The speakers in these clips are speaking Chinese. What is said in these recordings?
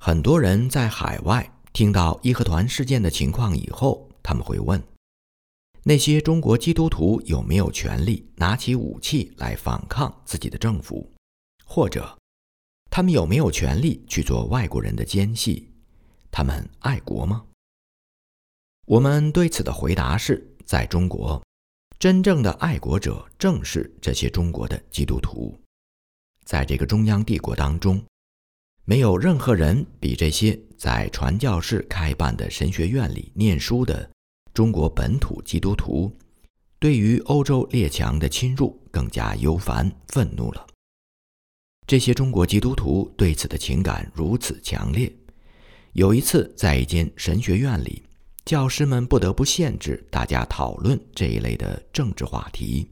很多人在海外听到义和团事件的情况以后，他们会问：那些中国基督徒有没有权利拿起武器来反抗自己的政府？或者，他们有没有权利去做外国人的奸细？他们爱国吗？我们对此的回答是：在中国，真正的爱国者正是这些中国的基督徒。在这个中央帝国当中，没有任何人比这些在传教士开办的神学院里念书的中国本土基督徒，对于欧洲列强的侵入更加忧烦愤怒了。这些中国基督徒对此的情感如此强烈，有一次在一间神学院里，教师们不得不限制大家讨论这一类的政治话题。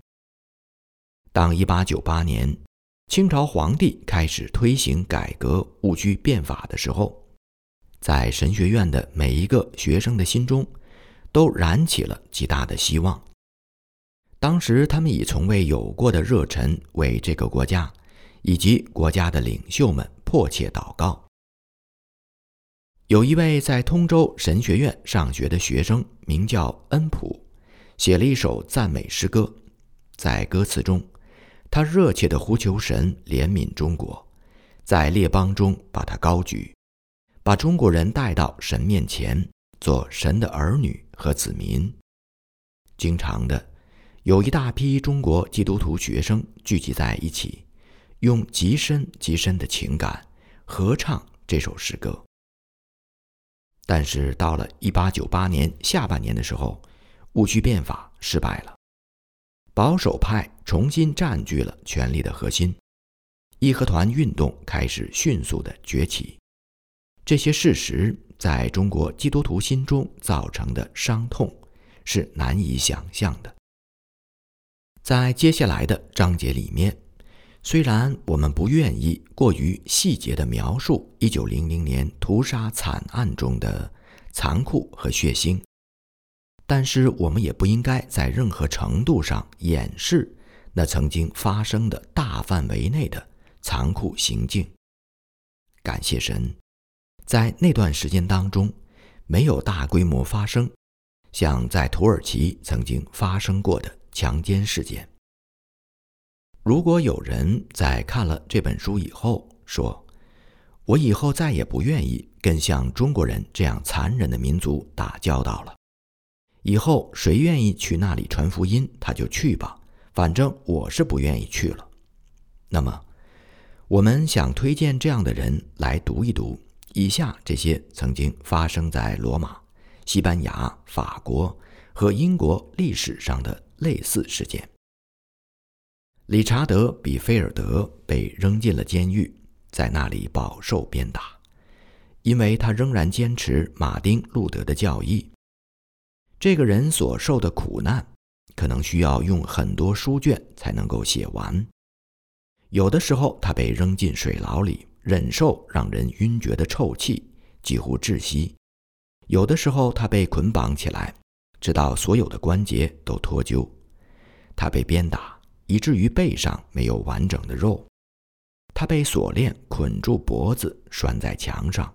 当1898年。清朝皇帝开始推行改革戊戌变法的时候，在神学院的每一个学生的心中，都燃起了极大的希望。当时，他们以从未有过的热忱为这个国家以及国家的领袖们迫切祷告。有一位在通州神学院上学的学生，名叫恩普，写了一首赞美诗歌，在歌词中。他热切地呼求神怜悯中国，在列邦中把他高举，把中国人带到神面前，做神的儿女和子民。经常的，有一大批中国基督徒学生聚集在一起，用极深极深的情感合唱这首诗歌。但是到了1898年下半年的时候，戊戌变法失败了。保守派重新占据了权力的核心，义和团运动开始迅速的崛起。这些事实在中国基督徒心中造成的伤痛是难以想象的。在接下来的章节里面，虽然我们不愿意过于细节的描述1900年屠杀惨案中的残酷和血腥。但是我们也不应该在任何程度上掩饰那曾经发生的大范围内的残酷行径。感谢神，在那段时间当中，没有大规模发生像在土耳其曾经发生过的强奸事件。如果有人在看了这本书以后说：“我以后再也不愿意跟像中国人这样残忍的民族打交道了。”以后谁愿意去那里传福音，他就去吧。反正我是不愿意去了。那么，我们想推荐这样的人来读一读以下这些曾经发生在罗马、西班牙、法国和英国历史上的类似事件。理查德·比菲尔德被扔进了监狱，在那里饱受鞭打，因为他仍然坚持马丁·路德的教义。这个人所受的苦难，可能需要用很多书卷才能够写完。有的时候，他被扔进水牢里，忍受让人晕厥的臭气，几乎窒息；有的时候，他被捆绑起来，直到所有的关节都脱臼。他被鞭打，以至于背上没有完整的肉。他被锁链捆住脖子，拴在墙上，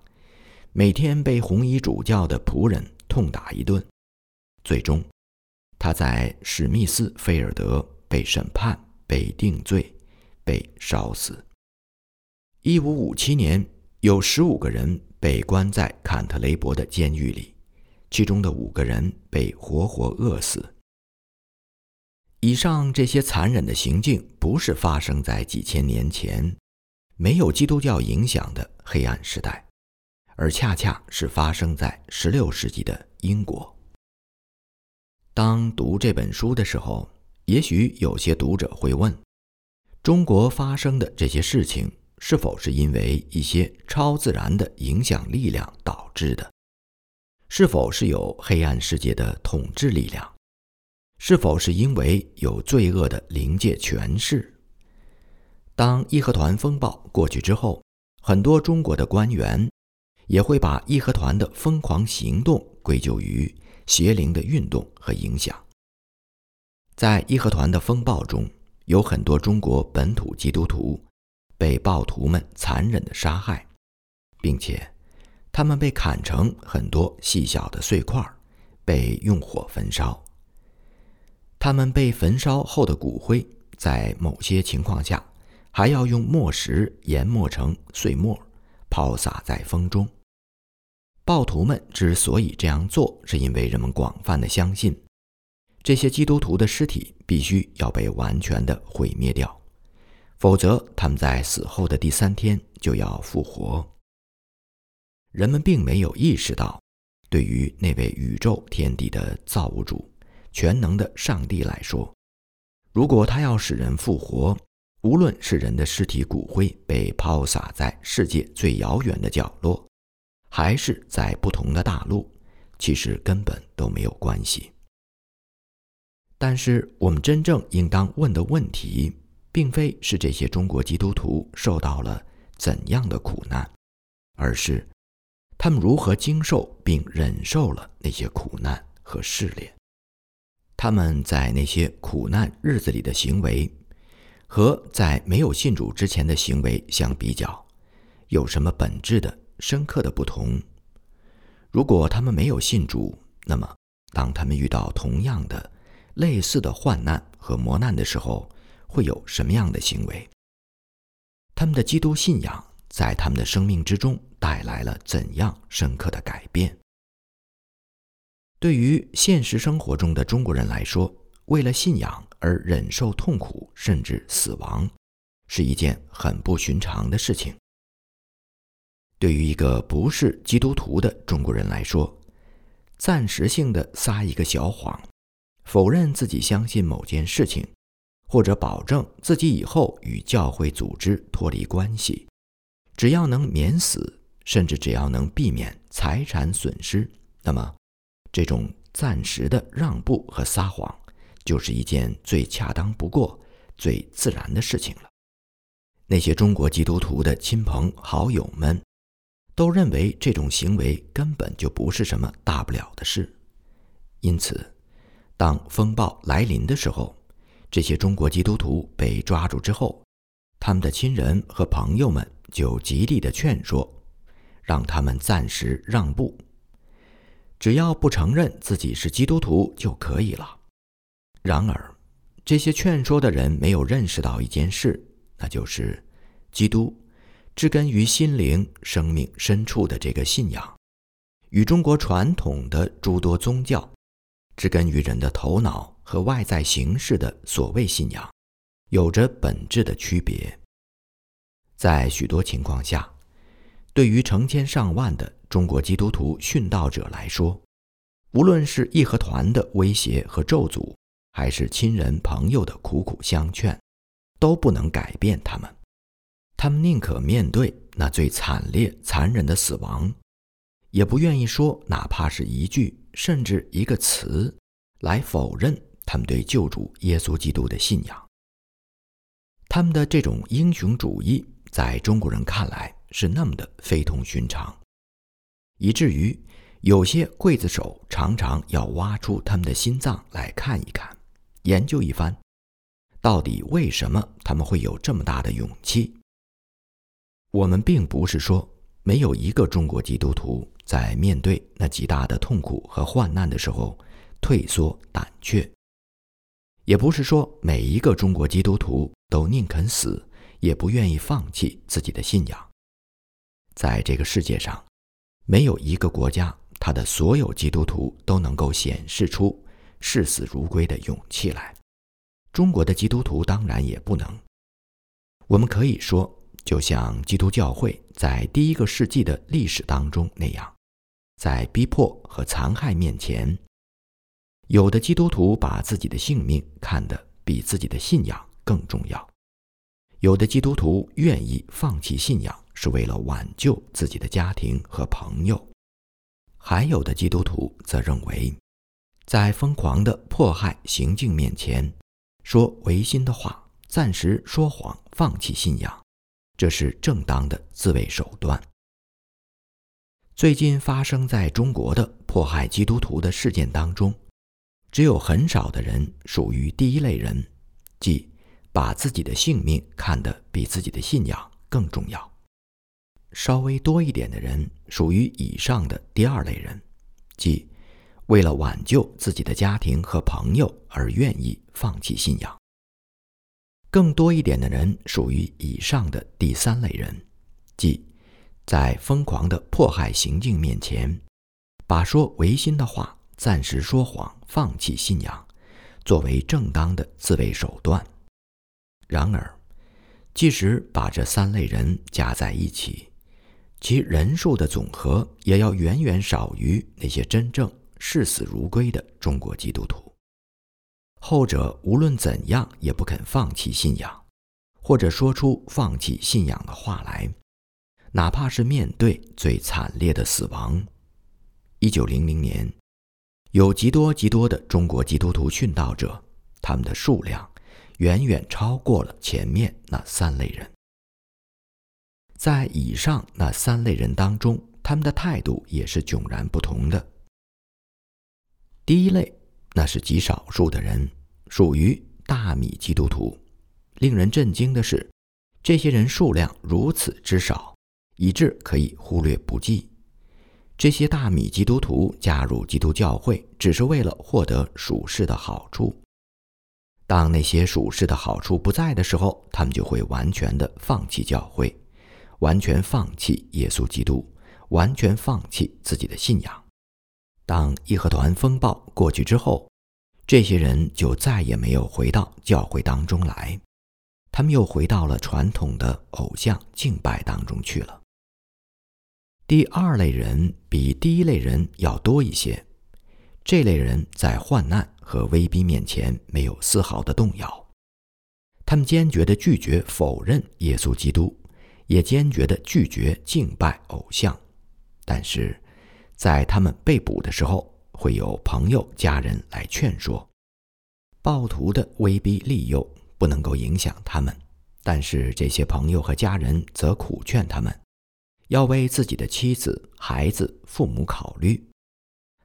每天被红衣主教的仆人痛打一顿。最终，他在史密斯菲尔德被审判、被定罪、被烧死。一五五七年，有十五个人被关在坎特雷伯的监狱里，其中的五个人被活活饿死。以上这些残忍的行径，不是发生在几千年前没有基督教影响的黑暗时代，而恰恰是发生在十六世纪的英国。当读这本书的时候，也许有些读者会问：中国发生的这些事情，是否是因为一些超自然的影响力量导致的？是否是有黑暗世界的统治力量？是否是因为有罪恶的灵界权势？当义和团风暴过去之后，很多中国的官员也会把义和团的疯狂行动归咎于。邪灵的运动和影响，在义和团的风暴中，有很多中国本土基督徒被暴徒们残忍的杀害，并且他们被砍成很多细小的碎块，被用火焚烧。他们被焚烧后的骨灰，在某些情况下，还要用磨石研磨成碎末，抛洒在风中。暴徒们之所以这样做，是因为人们广泛的相信，这些基督徒的尸体必须要被完全的毁灭掉，否则他们在死后的第三天就要复活。人们并没有意识到，对于那位宇宙天地的造物主、全能的上帝来说，如果他要使人复活，无论是人的尸体骨灰被抛洒在世界最遥远的角落，还是在不同的大陆，其实根本都没有关系。但是，我们真正应当问的问题，并非是这些中国基督徒受到了怎样的苦难，而是。他们如何经受并忍受了那些苦难和试炼？他们在那些苦难日子里的行为，和在没有信主之前的行为相比较，有什么本质的、深刻的不同？如果他们没有信主，那么当他们遇到同样的、类似的患难和磨难的时候，会有什么样的行为？他们的基督信仰在他们的生命之中。带来了怎样深刻的改变？对于现实生活中的中国人来说，为了信仰而忍受痛苦甚至死亡，是一件很不寻常的事情。对于一个不是基督徒的中国人来说，暂时性的撒一个小谎，否认自己相信某件事情，或者保证自己以后与教会组织脱离关系，只要能免死。甚至只要能避免财产损失，那么这种暂时的让步和撒谎，就是一件最恰当不过、最自然的事情了。那些中国基督徒的亲朋好友们都认为这种行为根本就不是什么大不了的事，因此，当风暴来临的时候，这些中国基督徒被抓住之后，他们的亲人和朋友们就极力的劝说。让他们暂时让步，只要不承认自己是基督徒就可以了。然而，这些劝说的人没有认识到一件事，那就是基督植根于心灵生命深处的这个信仰，与中国传统的诸多宗教植根于人的头脑和外在形式的所谓信仰，有着本质的区别。在许多情况下。对于成千上万的中国基督徒殉道者来说，无论是义和团的威胁和咒诅，还是亲人朋友的苦苦相劝，都不能改变他们。他们宁可面对那最惨烈、残忍的死亡，也不愿意说哪怕是一句甚至一个词，来否认他们对救主耶稣基督的信仰。他们的这种英雄主义，在中国人看来，是那么的非同寻常，以至于有些刽子手常常要挖出他们的心脏来看一看，研究一番，到底为什么他们会有这么大的勇气。我们并不是说没有一个中国基督徒在面对那极大的痛苦和患难的时候退缩胆怯，也不是说每一个中国基督徒都宁肯死也不愿意放弃自己的信仰。在这个世界上，没有一个国家，他的所有基督徒都能够显示出视死如归的勇气来。中国的基督徒当然也不能。我们可以说，就像基督教会在第一个世纪的历史当中那样，在逼迫和残害面前，有的基督徒把自己的性命看得比自己的信仰更重要，有的基督徒愿意放弃信仰。是为了挽救自己的家庭和朋友，还有的基督徒则认为，在疯狂的迫害行径面前，说违心的话，暂时说谎，放弃信仰，这是正当的自卫手段。最近发生在中国的迫害基督徒的事件当中，只有很少的人属于第一类人，即把自己的性命看得比自己的信仰更重要。稍微多一点的人属于以上的第二类人，即为了挽救自己的家庭和朋友而愿意放弃信仰；更多一点的人属于以上的第三类人，即在疯狂的迫害行径面前，把说违心的话、暂时说谎、放弃信仰，作为正当的自卫手段。然而，即使把这三类人加在一起，其人数的总和也要远远少于那些真正视死如归的中国基督徒。后者无论怎样也不肯放弃信仰，或者说出放弃信仰的话来，哪怕是面对最惨烈的死亡。一九零零年，有极多极多的中国基督徒殉道者，他们的数量远远超过了前面那三类人。在以上那三类人当中，他们的态度也是迥然不同的。第一类，那是极少数的人，属于大米基督徒。令人震惊的是，这些人数量如此之少，以致可以忽略不计。这些大米基督徒加入基督教会，只是为了获得属世的好处。当那些属世的好处不在的时候，他们就会完全的放弃教会。完全放弃耶稣基督，完全放弃自己的信仰。当义和团风暴过去之后，这些人就再也没有回到教会当中来，他们又回到了传统的偶像敬拜当中去了。第二类人比第一类人要多一些，这类人在患难和威逼面前没有丝毫的动摇，他们坚决地拒绝否认耶稣基督。也坚决地拒绝敬拜偶像，但是，在他们被捕的时候，会有朋友、家人来劝说。暴徒的威逼利诱不能够影响他们，但是这些朋友和家人则苦劝他们，要为自己的妻子、孩子、父母考虑。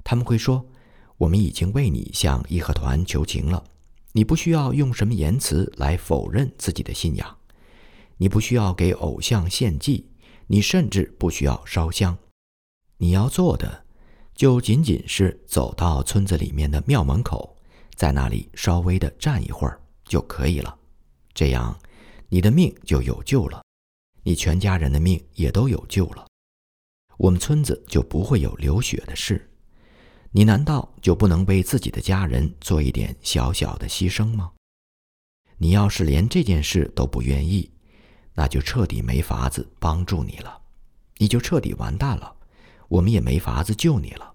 他们会说：“我们已经为你向义和团求情了，你不需要用什么言辞来否认自己的信仰。”你不需要给偶像献祭，你甚至不需要烧香，你要做的就仅仅是走到村子里面的庙门口，在那里稍微的站一会儿就可以了。这样，你的命就有救了，你全家人的命也都有救了。我们村子就不会有流血的事。你难道就不能为自己的家人做一点小小的牺牲吗？你要是连这件事都不愿意，那就彻底没法子帮助你了，你就彻底完蛋了，我们也没法子救你了。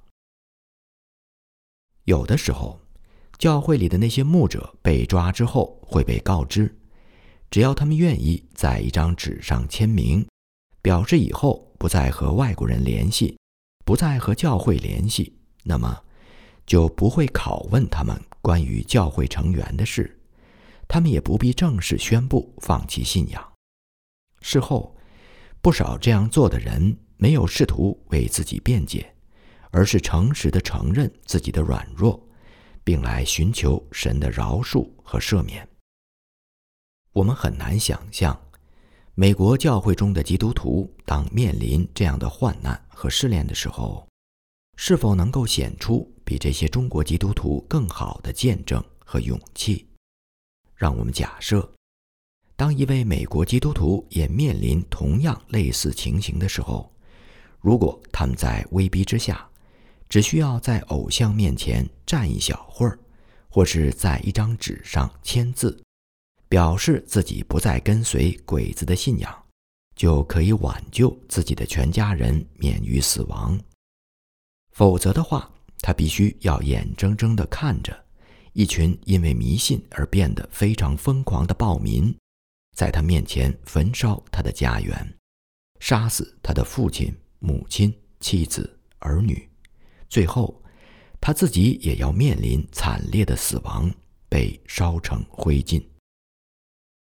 有的时候，教会里的那些牧者被抓之后会被告知，只要他们愿意在一张纸上签名，表示以后不再和外国人联系，不再和教会联系，那么就不会拷问他们关于教会成员的事，他们也不必正式宣布放弃信仰。事后，不少这样做的人没有试图为自己辩解，而是诚实的承认自己的软弱，并来寻求神的饶恕和赦免。我们很难想象，美国教会中的基督徒当面临这样的患难和试炼的时候，是否能够显出比这些中国基督徒更好的见证和勇气。让我们假设。当一位美国基督徒也面临同样类似情形的时候，如果他们在威逼之下，只需要在偶像面前站一小会儿，或是在一张纸上签字，表示自己不再跟随鬼子的信仰，就可以挽救自己的全家人免于死亡。否则的话，他必须要眼睁睁地看着一群因为迷信而变得非常疯狂的暴民。在他面前焚烧他的家园，杀死他的父亲、母亲、妻子、儿女，最后他自己也要面临惨烈的死亡，被烧成灰烬。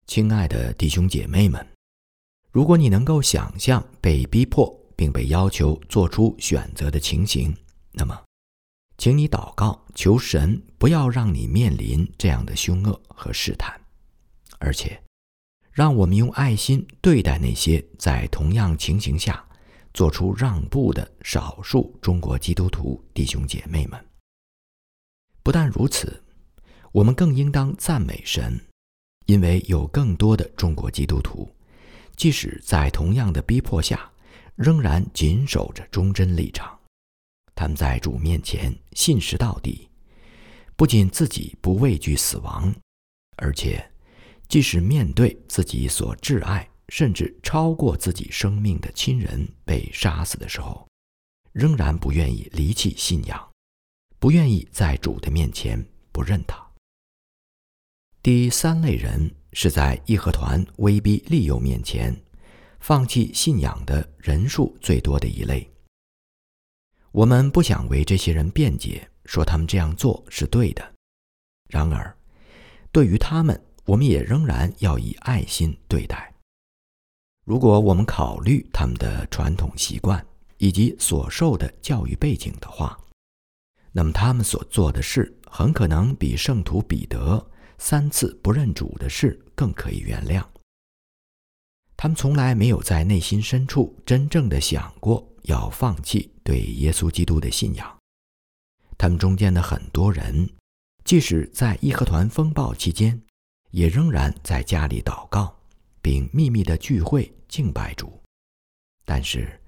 亲爱的弟兄姐妹们，如果你能够想象被逼迫并被要求做出选择的情形，那么，请你祷告，求神不要让你面临这样的凶恶和试探，而且。让我们用爱心对待那些在同样情形下做出让步的少数中国基督徒弟兄姐妹们。不但如此，我们更应当赞美神，因为有更多的中国基督徒，即使在同样的逼迫下，仍然谨守着忠贞立场。他们在主面前信实到底，不仅自己不畏惧死亡，而且即使面对自己所挚爱甚至超过自己生命的亲人被杀死的时候，仍然不愿意离弃信仰，不愿意在主的面前不认他。第三类人是在义和团威逼利诱面前放弃信仰的人数最多的一类。我们不想为这些人辩解，说他们这样做是对的。然而，对于他们，我们也仍然要以爱心对待。如果我们考虑他们的传统习惯以及所受的教育背景的话，那么他们所做的事很可能比圣徒彼得三次不认主的事更可以原谅。他们从来没有在内心深处真正的想过。要放弃对耶稣基督的信仰。他们中间的很多人，即使在义和团风暴期间，也仍然在家里祷告，并秘密的聚会敬拜主。但是，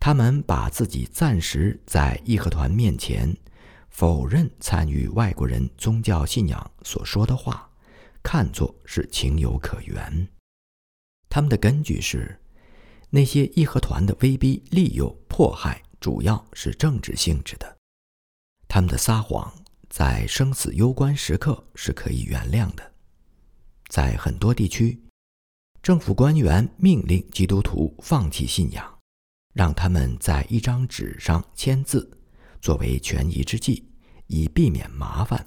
他们把自己暂时在义和团面前否认参与外国人宗教信仰所说的话，看作是情有可原。他们的根据是。那些义和团的威逼利诱、迫害，主要是政治性质的。他们的撒谎在生死攸关时刻是可以原谅的。在很多地区，政府官员命令基督徒放弃信仰，让他们在一张纸上签字，作为权宜之计，以避免麻烦。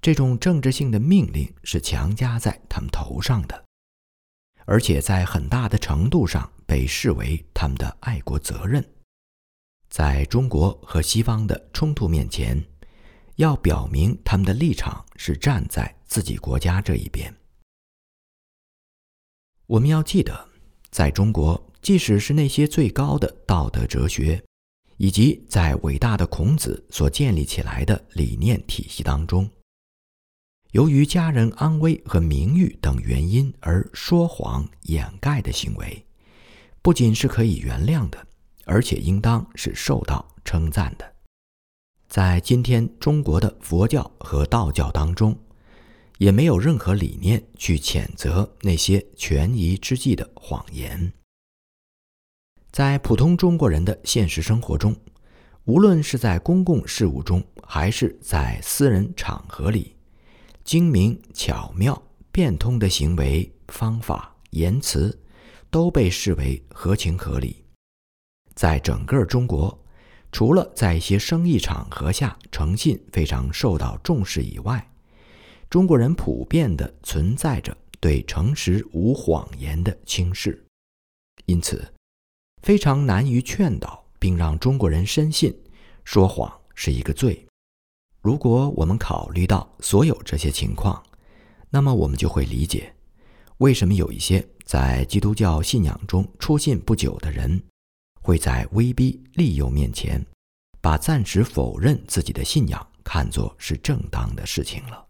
这种政治性的命令是强加在他们头上的。而且在很大的程度上被视为他们的爱国责任，在中国和西方的冲突面前，要表明他们的立场是站在自己国家这一边。我们要记得，在中国，即使是那些最高的道德哲学，以及在伟大的孔子所建立起来的理念体系当中。由于家人安危和名誉等原因而说谎掩盖的行为，不仅是可以原谅的，而且应当是受到称赞的。在今天中国的佛教和道教当中，也没有任何理念去谴责那些权宜之计的谎言。在普通中国人的现实生活中，无论是在公共事务中，还是在私人场合里，精明巧妙、变通的行为方法、言辞，都被视为合情合理。在整个中国，除了在一些生意场合下诚信非常受到重视以外，中国人普遍的存在着对诚实无谎言的轻视，因此非常难于劝导并让中国人深信说谎是一个罪。如果我们考虑到所有这些情况，那么我们就会理解，为什么有一些在基督教信仰中出信不久的人，会在威逼利诱面前，把暂时否认自己的信仰看作是正当的事情了。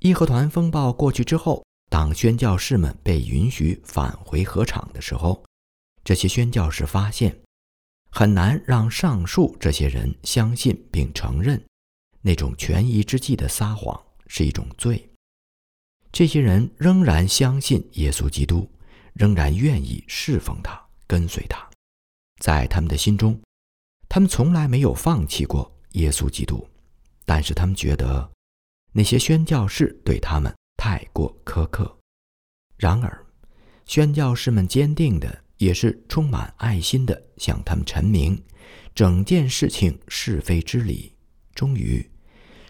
义和团风暴过去之后，当宣教士们被允许返回河场的时候，这些宣教士发现。很难让上述这些人相信并承认，那种权宜之计的撒谎是一种罪。这些人仍然相信耶稣基督，仍然愿意侍奉他、跟随他。在他们的心中，他们从来没有放弃过耶稣基督，但是他们觉得那些宣教士对他们太过苛刻。然而，宣教士们坚定的。也是充满爱心的，向他们陈明整件事情是非之理，终于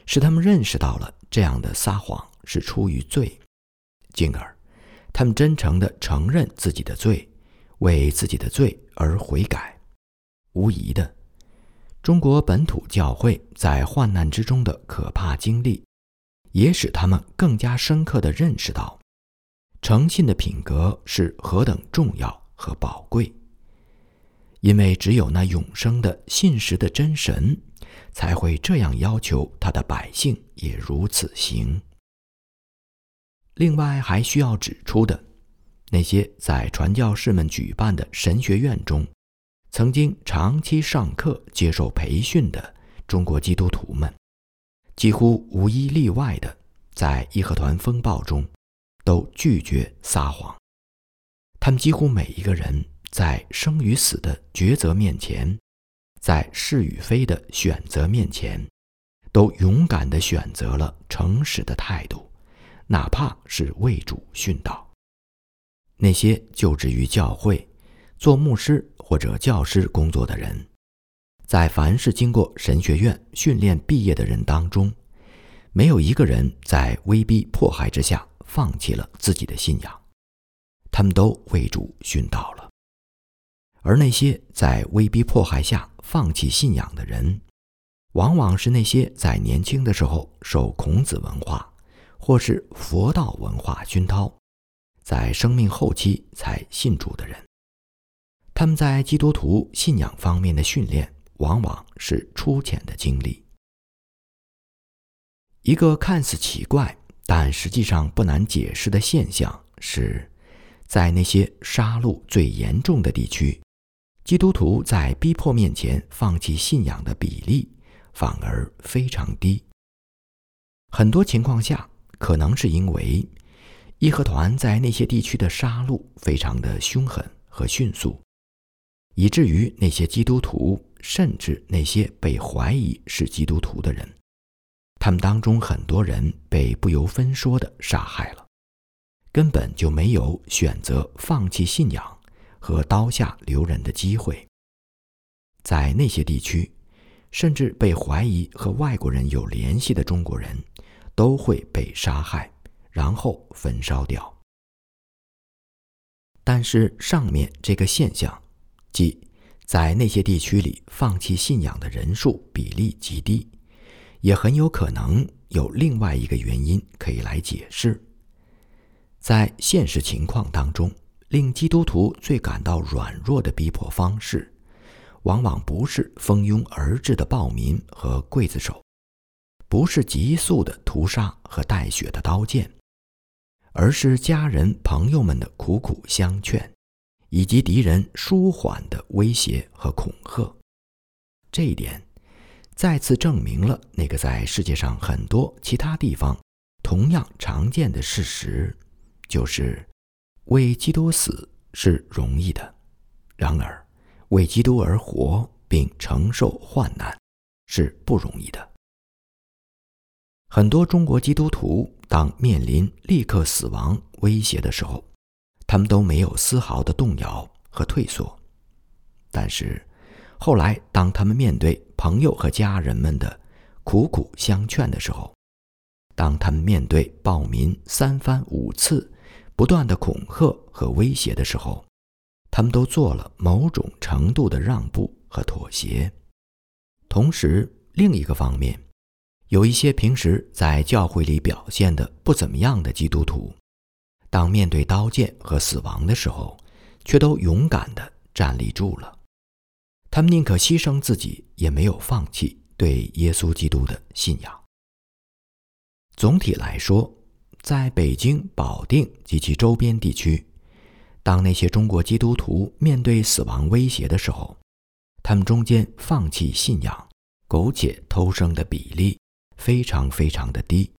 使他们认识到了这样的撒谎是出于罪，进而他们真诚地承认自己的罪，为自己的罪而悔改。无疑的，中国本土教会在患难之中的可怕经历，也使他们更加深刻地认识到诚信的品格是何等重要和宝贵。因为只有那永生的信实的真神，才会这样要求他的百姓也如此行。另外，还需要指出的，那些在传教士们举办的神学院中，曾经长期上课、接受培训的中国基督徒们，几乎无一例外的，在义和团风暴中，都拒绝撒谎。他们几乎每一个人。在生与死的抉择面前，在是与非的选择面前，都勇敢地选择了诚实的态度，哪怕是为主殉道。那些就职于教会、做牧师或者教师工作的人，在凡是经过神学院训练毕业的人当中，没有一个人在威逼迫害之下放弃了自己的信仰，他们都为主殉道了。而那些在威逼迫害下放弃信仰的人，往往是那些在年轻的时候受孔子文化或是佛道文化熏陶，在生命后期才信主的人。他们在基督徒信仰方面的训练，往往是粗浅的经历。一个看似奇怪，但实际上不难解释的现象是，在那些杀戮最严重的地区。基督徒在逼迫面前放弃信仰的比例反而非常低。很多情况下，可能是因为义和团在那些地区的杀戮非常的凶狠和迅速，以至于那些基督徒，甚至那些被怀疑是基督徒的人，他们当中很多人被不由分说的杀害了，根本就没有选择放弃信仰。和刀下留人的机会，在那些地区，甚至被怀疑和外国人有联系的中国人，都会被杀害，然后焚烧掉。但是上面这个现象，即在那些地区里放弃信仰的人数比例极低，也很有可能有另外一个原因可以来解释。在现实情况当中。令基督徒最感到软弱的逼迫方式，往往不是蜂拥而至的暴民和刽子手，不是急速的屠杀和带血的刀剑，而是家人朋友们的苦苦相劝，以及敌人舒缓的威胁和恐吓。这一点，再次证明了那个在世界上很多其他地方同样常见的事实，就是。为基督死是容易的，然而为基督而活并承受患难是不容易的。很多中国基督徒当面临立刻死亡威胁的时候，他们都没有丝毫的动摇和退缩。但是后来，当他们面对朋友和家人们的苦苦相劝的时候，当他们面对暴民三番五次。不断的恐吓和威胁的时候，他们都做了某种程度的让步和妥协。同时，另一个方面，有一些平时在教会里表现的不怎么样的基督徒，当面对刀剑和死亡的时候，却都勇敢地站立住了。他们宁可牺牲自己，也没有放弃对耶稣基督的信仰。总体来说。在北京、保定及其周边地区，当那些中国基督徒面对死亡威胁的时候，他们中间放弃信仰、苟且偷生的比例非常非常的低。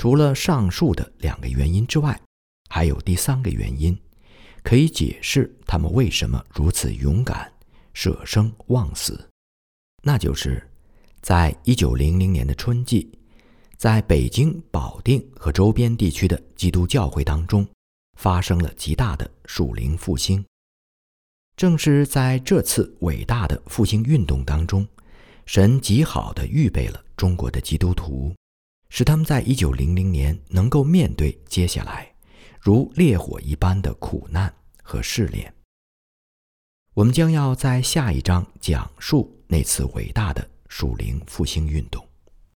除了上述的两个原因之外，还有第三个原因，可以解释他们为什么如此勇敢、舍生忘死，那就是在一九零零年的春季。在北京、保定和周边地区的基督教会当中，发生了极大的属灵复兴。正是在这次伟大的复兴运动当中，神极好的预备了中国的基督徒，使他们在一九零零年能够面对接下来如烈火一般的苦难和试炼。我们将要在下一章讲述那次伟大的属灵复兴运动。